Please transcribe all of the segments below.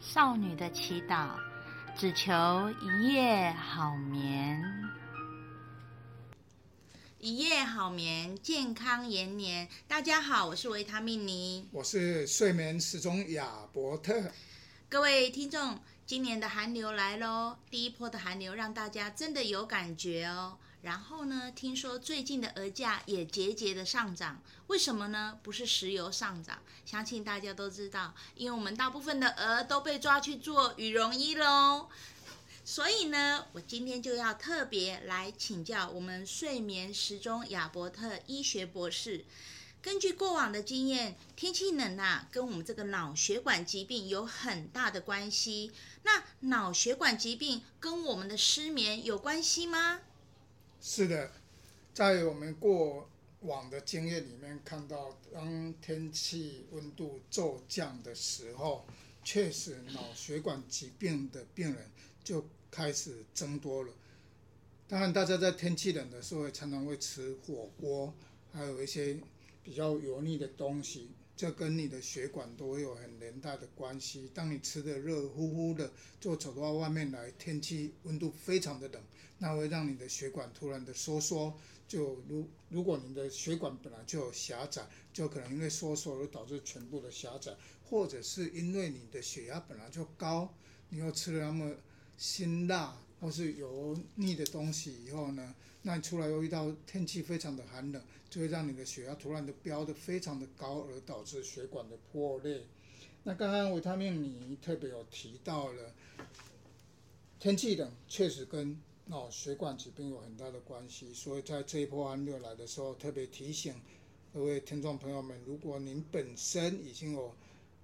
少女的祈祷，只求一夜好眠。一夜好眠，健康延年。大家好，我是维他命尼，我是睡眠时钟亚伯特。各位听众，今年的寒流来喽，第一波的寒流让大家真的有感觉哦。然后呢，听说最近的鹅价也节节的上涨，为什么呢？不是石油上涨，相信大家都知道，因为我们大部分的鹅都被抓去做羽绒衣喽。所以呢，我今天就要特别来请教我们睡眠时钟亚伯特医学博士。根据过往的经验，天气冷啊，跟我们这个脑血管疾病有很大的关系。那脑血管疾病跟我们的失眠有关系吗？是的，在我们过往的经验里面看到，当天气温度骤降的时候，确实脑血管疾病的病人就开始增多了。当然，大家在天气冷的时候，常常会吃火锅，还有一些比较油腻的东西。这跟你的血管都有很连带的关系。当你吃的热乎乎的，就走到外面来，天气温度非常的冷，那会让你的血管突然的收缩。就如如果你的血管本来就有狭窄，就可能因为收缩而导致全部的狭窄，或者是因为你的血压本来就高，你又吃了那么辛辣或是油腻的东西以后呢，那你出来又遇到天气非常的寒冷，就会让你的血压突然的飙得非常的高，而导致血管的破裂。那刚刚维他命你特别有提到了，天气冷确实跟脑血管疾病有很大的关系，所以在这一波寒流来的时候，特别提醒各位听众朋友们，如果您本身已经有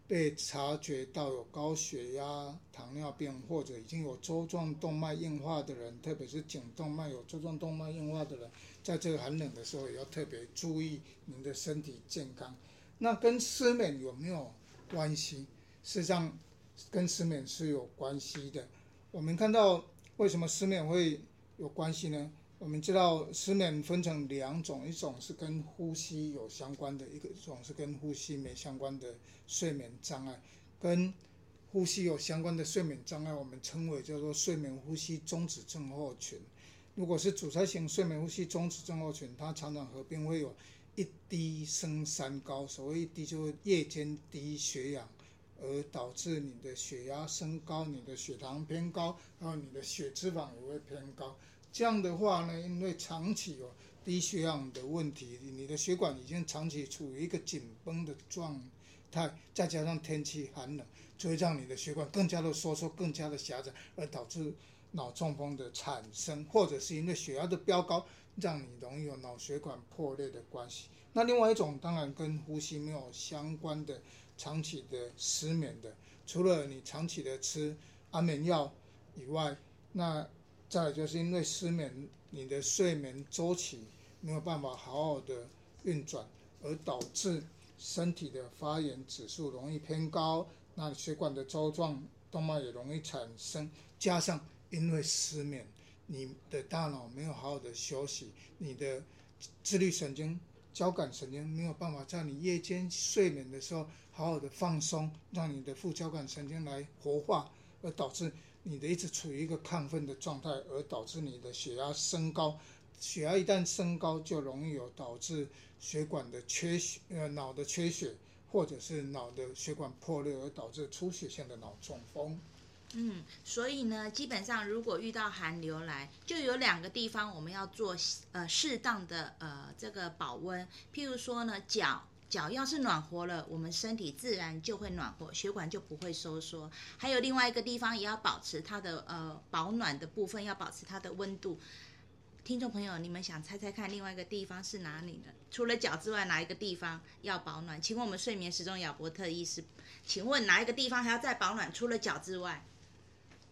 被察觉到有高血压、糖尿病，或者已经有周状动脉硬化的人，特别是颈动脉有周状动脉硬化的人，在这个寒冷的时候也要特别注意您的身体健康。那跟失眠有没有关系？事实上，跟失眠是有关系的。我们看到为什么失眠会有关系呢？我们知道失眠分成两种，一种是跟呼吸有相关的，一个一种是跟呼吸没相关的睡眠障碍。跟呼吸有相关的睡眠障碍，我们称为叫做睡眠呼吸中止症候群。如果是阻塞型睡眠呼吸中止症候群，它常常合并会有一低升三高，所谓一低就是夜间低血氧，而导致你的血压升高，你的血糖偏高，还有你的血脂肪也会偏高。这样的话呢，因为长期有低血氧的问题，你的血管已经长期处于一个紧绷的状态，再加上天气寒冷，就会让你的血管更加的收缩，更加的狭窄，而导致脑中风的产生，或者是因为血压的飙高，让你容易有脑血管破裂的关系。那另外一种当然跟呼吸没有相关的，长期的失眠的，除了你长期的吃安眠药以外，那再来就是因为失眠，你的睡眠周期没有办法好好的运转，而导致身体的发炎指数容易偏高，那血管的粥状动脉也容易产生。加上因为失眠，你的大脑没有好好的休息，你的自律神经、交感神经没有办法在你夜间睡眠的时候好好的放松，让你的副交感神经来活化，而导致。你的一直处于一个亢奋的状态，而导致你的血压升高。血压一旦升高，就容易有导致血管的缺血，呃，脑的缺血，或者是脑的血管破裂，而导致出血性的脑中风。嗯，所以呢，基本上如果遇到寒流来，就有两个地方我们要做呃适当的呃这个保温，譬如说呢脚。脚要是暖和了，我们身体自然就会暖和，血管就不会收缩。还有另外一个地方也要保持它的呃保暖的部分，要保持它的温度。听众朋友，你们想猜猜看，另外一个地方是哪里呢？除了脚之外，哪一个地方要保暖？请问我们睡眠时钟亚伯特医师，请问哪一个地方还要再保暖？除了脚之外？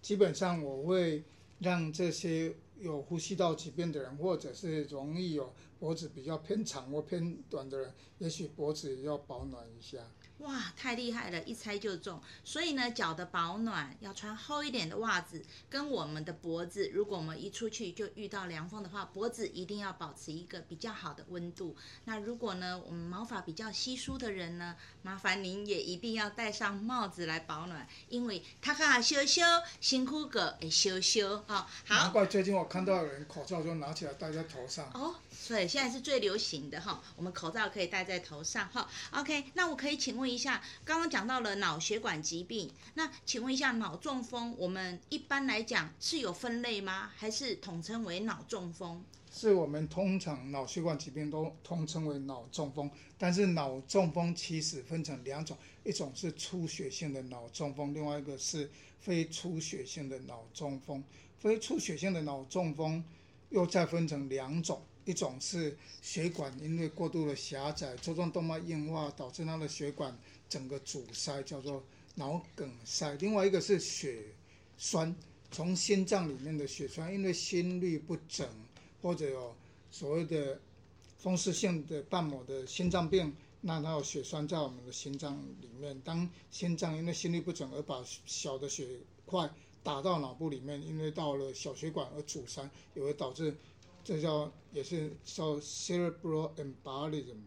基本上我会让这些有呼吸道疾病的人，或者是容易有脖子比较偏长或偏短的人，也许脖子也要保暖一下。哇，太厉害了，一猜就中。所以呢，脚的保暖要穿厚一点的袜子，跟我们的脖子，如果我们一出去就遇到凉风的话，脖子一定要保持一个比较好的温度。那如果呢，我们毛发比较稀疏的人呢，麻烦您也一定要戴上帽子来保暖，因为他卡羞羞，辛苦个诶羞羞啊。好，难怪最近我看到有人口罩就拿起来戴在头上。哦，所以现在是最流行的哈，我们口罩可以戴在头上哈。OK，那我可以请问。一下，刚刚讲到了脑血管疾病，那请问一下，脑中风我们一般来讲是有分类吗？还是统称为脑中风？是我们通常脑血管疾病都通称为脑中风，但是脑中风其实分成两种，一种是出血性的脑中风，另外一个是非出血性的脑中风。非出血性的脑中风又再分成两种。一种是血管因为过度的狭窄，周状动脉硬化导致它的血管整个阻塞，叫做脑梗塞。另外一个是血栓，从心脏里面的血栓，因为心律不整或者有所谓的风湿性的瓣膜的心脏病，那它有血栓在我们的心脏里面。当心脏因为心律不整而把小的血块打到脑部里面，因为到了小血管而阻塞，也会导致。这叫也是叫 cerebral embolism，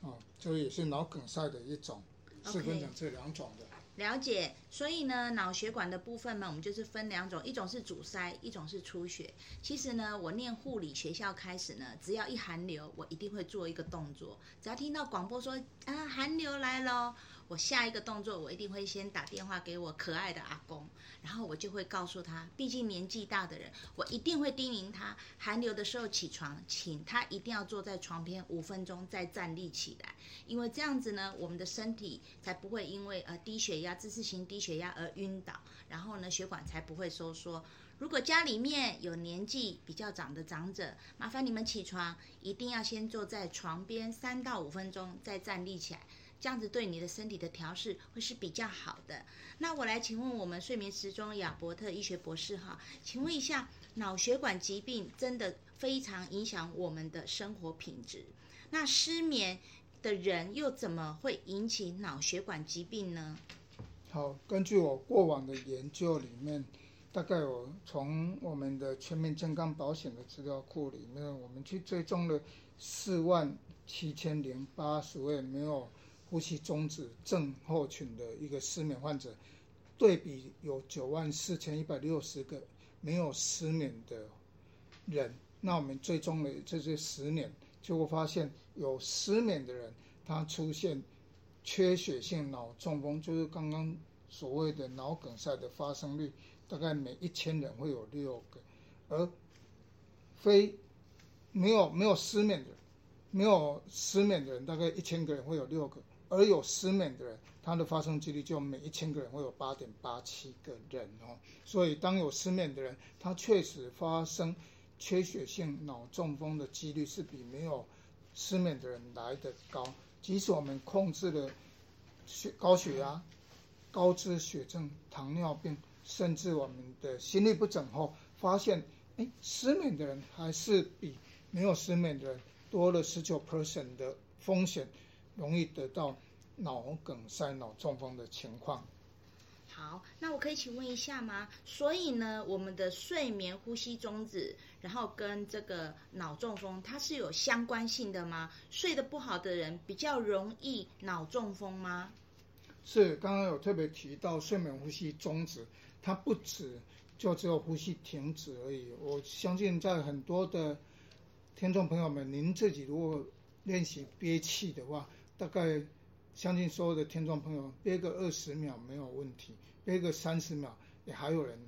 啊，这也是脑梗塞的一种是分成这两种的。了解，所以呢，脑血管的部分呢，我们就是分两种，一种是阻塞，一种是出血。其实呢，我念护理学校开始呢，只要一寒流，我一定会做一个动作，只要听到广播说啊寒流来了。我下一个动作，我一定会先打电话给我可爱的阿公，然后我就会告诉他，毕竟年纪大的人，我一定会叮咛他，寒流的时候起床，请他一定要坐在床边五分钟再站立起来，因为这样子呢，我们的身体才不会因为呃低血压、姿势型低血压而晕倒，然后呢血管才不会收缩。如果家里面有年纪比较长的长者，麻烦你们起床，一定要先坐在床边三到五分钟再站立起来。这样子对你的身体的调试会是比较好的。那我来请问我们睡眠时钟亚伯特医学博士哈，请问一下，脑血管疾病真的非常影响我们的生活品质。那失眠的人又怎么会引起脑血管疾病呢？好，根据我过往的研究里面，大概有从我们的全民健康保险的资料库里面，我们去追踪了四万七千零八十位没有。呼吸中止症候群的一个失眠患者，对比有九万四千一百六十个没有失眠的人，那我们最终的这些十年，就会发现有失眠的人，他出现缺血性脑中风，就是刚刚所谓的脑梗塞的发生率，大概每一千人会有六个，而非没有没有失眠的，没有失眠的人，大概一千个人会有六个。而有失眠的人，他的发生几率就每一千个人会有八点八七个人哦。所以，当有失眠的人，他确实发生缺血性脑中风的几率是比没有失眠的人来得高。即使我们控制了血高血压、高脂血症、糖尿病，甚至我们的心律不整后，发现，哎，失眠的人还是比没有失眠的人多了十九 percent 的风险。容易得到脑梗塞、脑中风的情况。好，那我可以请问一下吗？所以呢，我们的睡眠呼吸中止，然后跟这个脑中风，它是有相关性的吗？睡得不好的人比较容易脑中风吗？是，刚刚有特别提到睡眠呼吸中止，它不止就只有呼吸停止而已。我相信在很多的听众朋友们，您自己如果练习憋气的话，大概相信所有的听众朋友憋个二十秒没有问题，憋个三十秒也还有人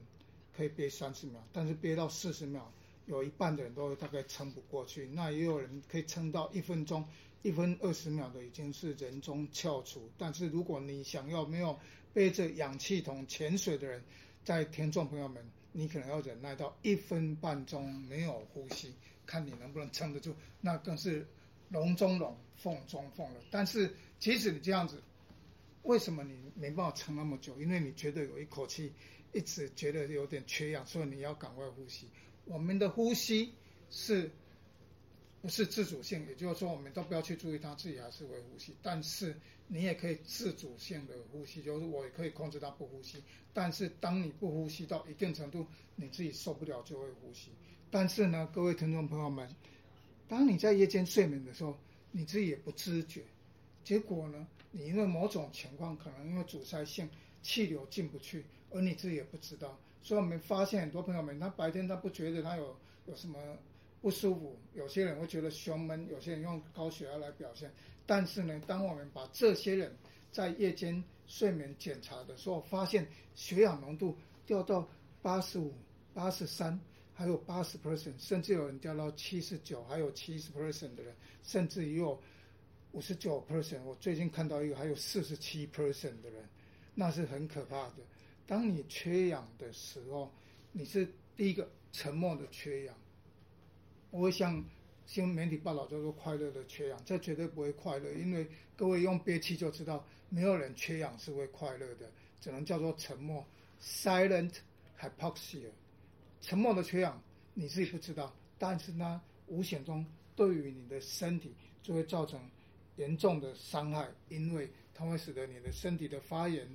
可以憋三十秒，但是憋到四十秒，有一半的人都大概撑不过去。那也有人可以撑到一分钟，一分二十秒的已经是人中翘楚。但是如果你想要没有背着氧气筒潜水的人，在听众朋友们，你可能要忍耐到一分半钟没有呼吸，看你能不能撑得住，那更是。龙中龙，凤中凤了。但是即使你这样子，为什么你没办法撑那么久？因为你觉得有一口气一直觉得有点缺氧，所以你要赶快呼吸。我们的呼吸是不是自主性，也就是说，我们都不要去注意它，自己还是会呼吸。但是你也可以自主性的呼吸，就是我也可以控制它不呼吸。但是当你不呼吸到一定程度，你自己受不了就会呼吸。但是呢，各位听众朋友们，当你在夜间睡眠的时候，你自己也不知觉，结果呢，你因为某种情况，可能因为阻塞性气流进不去，而你自己也不知道。所以我们发现很多朋友们，他白天他不觉得他有有什么。不舒服，有些人会觉得胸闷，有些人用高血压来表现。但是呢，当我们把这些人在夜间睡眠检查的时候，发现血氧浓度掉到八十五、八十三，还有八十 percent，甚至有人掉到七十九，还有七十 percent 的人，甚至也有五十九 percent。我最近看到一个还有四十七 percent 的人，那是很可怕的。当你缺氧的时候，你是第一个沉默的缺氧。我会像新闻媒体报道叫做快乐的缺氧，这绝对不会快乐，因为各位用憋气就知道，没有人缺氧是会快乐的，只能叫做沉默 （silent hypoxia）。沉默的缺氧你自己不知道，但是呢，无形中对于你的身体就会造成严重的伤害，因为它会使得你的身体的发炎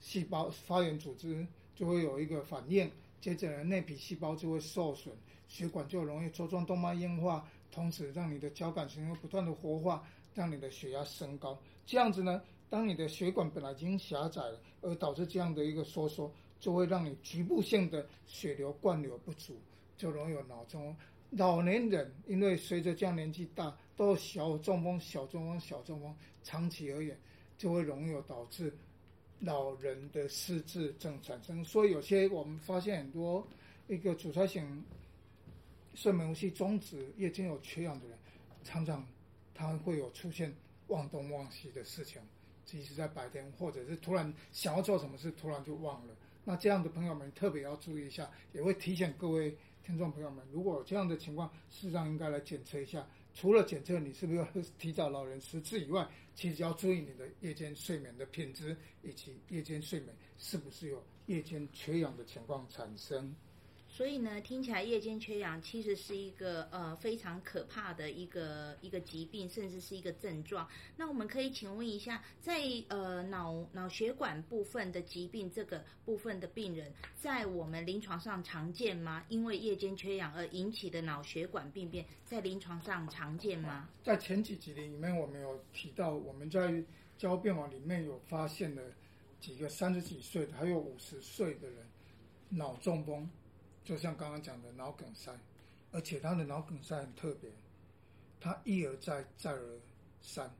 细胞、发炎组织就会有一个反应，接着呢，内皮细胞就会受损。血管就容易粥状动脉硬化，同时让你的交感神经不断的活化，让你的血压升高。这样子呢，当你的血管本来已经狭窄了，而导致这样的一个收缩，就会让你局部性的血流灌流不足，就容易有脑中风。老年人因为随着这样年纪大，都小中风、小中风、小中风，长期而言就会容易有导致老人的失智症产生。所以有些我们发现很多一个阻塞性。睡眠呼吸中止，夜间有缺氧的人，常常他会有出现忘东忘西的事情，即使在白天，或者是突然想要做什么事，突然就忘了。那这样的朋友们特别要注意一下，也会提醒各位听众朋友们，如果有这样的情况，事实上应该来检测一下。除了检测你是不是 提早老人失智以外，其实要注意你的夜间睡眠的品质，以及夜间睡眠是不是有夜间缺氧的情况产生。所以呢，听起来夜间缺氧其实是一个呃非常可怕的一个一个疾病，甚至是一个症状。那我们可以请问一下，在呃脑脑血管部分的疾病这个部分的病人，在我们临床上常见吗？因为夜间缺氧而引起的脑血管病变，在临床上常见吗？在前几集里面，我们有提到，我们在交变网里面有发现了几个三十几岁的，还有五十岁的人脑中风。就像刚刚讲的脑梗塞，而且他的脑梗塞很特别，他一而再再而三，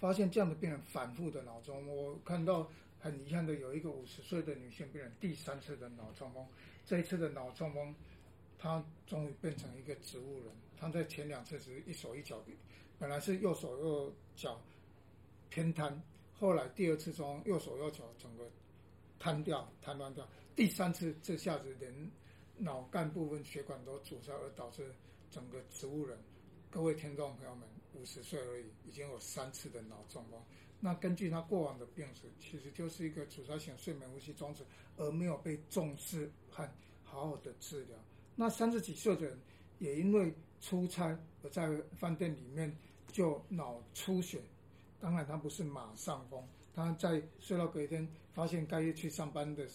发现这样的病人反复的脑中。我看到很遗憾的有一个五十岁的女性病人，第三次的脑中风，这一次的脑中风，她终于变成一个植物人。她在前两次只是一手一脚，本来是右手右脚偏瘫，后来第二次中右手右脚整个瘫掉瘫痪掉，第三次这下子连。脑干部分血管都阻塞，而导致整个植物人。各位听众朋友们，五十岁而已，已经有三次的脑中风。那根据他过往的病史，其实就是一个阻塞性睡眠呼吸中止，而没有被重视和好好的治疗。那三十几岁的人也因为出差而在饭店里面就脑出血。当然他不是马上风，他在睡到隔一天，发现该去上班的，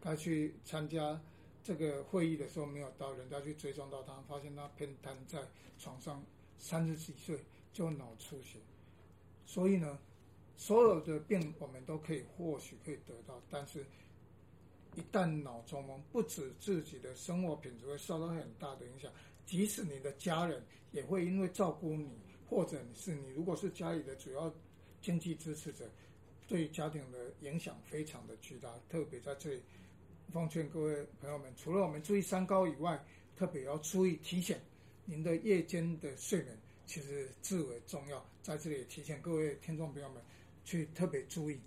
该去参加。这个会议的时候没有到，人家去追踪到他，发现他偏瘫在床上，三十几岁就脑出血。所以呢，所有的病我们都可以或许可以得到，但是，一旦脑中风，不止自己的生活品质会受到很大的影响，即使你的家人也会因为照顾你，或者是你如果是家里的主要经济支持者，对家庭的影响非常的巨大，特别在这里。奉劝各位朋友们，除了我们注意三高以外，特别要注意提醒您的夜间的睡眠，其实至为重要。在这里也提醒各位听众朋友们，去特别注意。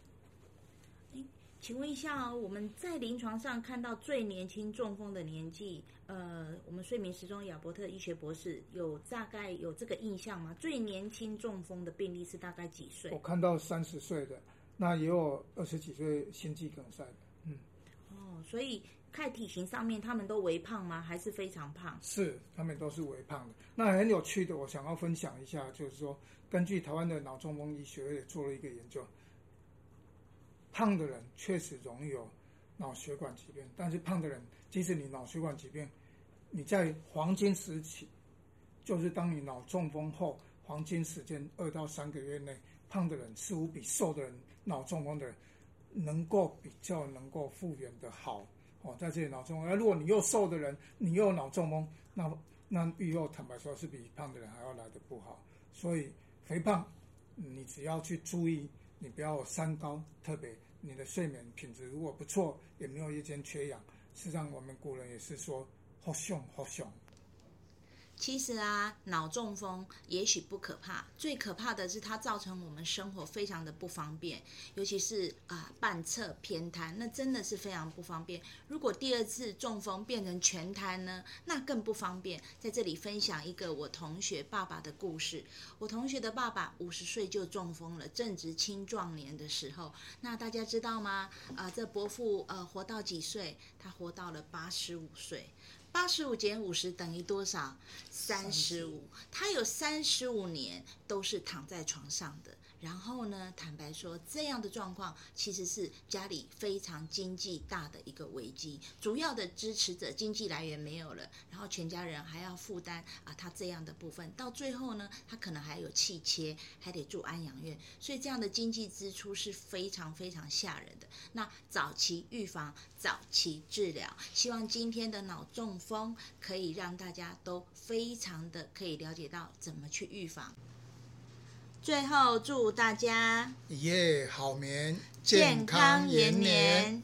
请问一下哦，我们在临床上看到最年轻中风的年纪，呃，我们睡眠时钟亚伯特医学博士有大概有这个印象吗？最年轻中风的病例是大概几岁？我看到三十岁的，那也有二十几岁心肌梗塞的。所以看体型上面，他们都微胖吗？还是非常胖？是，他们都是微胖的。那很有趣的，我想要分享一下，就是说，根据台湾的脑中风医学也做了一个研究，胖的人确实容易有脑血管疾病，但是胖的人，即使你脑血管疾病，你在黄金时期，就是当你脑中风后黄金时间二到三个月内，胖的人似乎比瘦的人脑中风的能够比较能够复原的好哦，在这里脑中，而如果你又瘦的人，你又脑中风，那那预后坦白说是比胖的人还要来得不好。所以肥胖，你只要去注意，你不要三高，特别你的睡眠品质如果不错，也没有夜间缺氧，实际上我们古人也是说好凶好凶。其实啊，脑中风也许不可怕，最可怕的是它造成我们生活非常的不方便，尤其是啊半侧偏瘫，那真的是非常不方便。如果第二次中风变成全瘫呢，那更不方便。在这里分享一个我同学爸爸的故事。我同学的爸爸五十岁就中风了，正值青壮年的时候。那大家知道吗？啊，这伯父呃活到几岁？他活到了八十五岁。八十五减五十等于多少？三十五。他有三十五年都是躺在床上的。然后呢，坦白说，这样的状况其实是家里非常经济大的一个危机，主要的支持者经济来源没有了，然后全家人还要负担啊他这样的部分，到最后呢，他可能还有气切，还得住安养院，所以这样的经济支出是非常非常吓人的。那早期预防，早期治疗，希望今天的脑中风可以让大家都非常的可以了解到怎么去预防。最后祝大家一夜好眠，健康延年。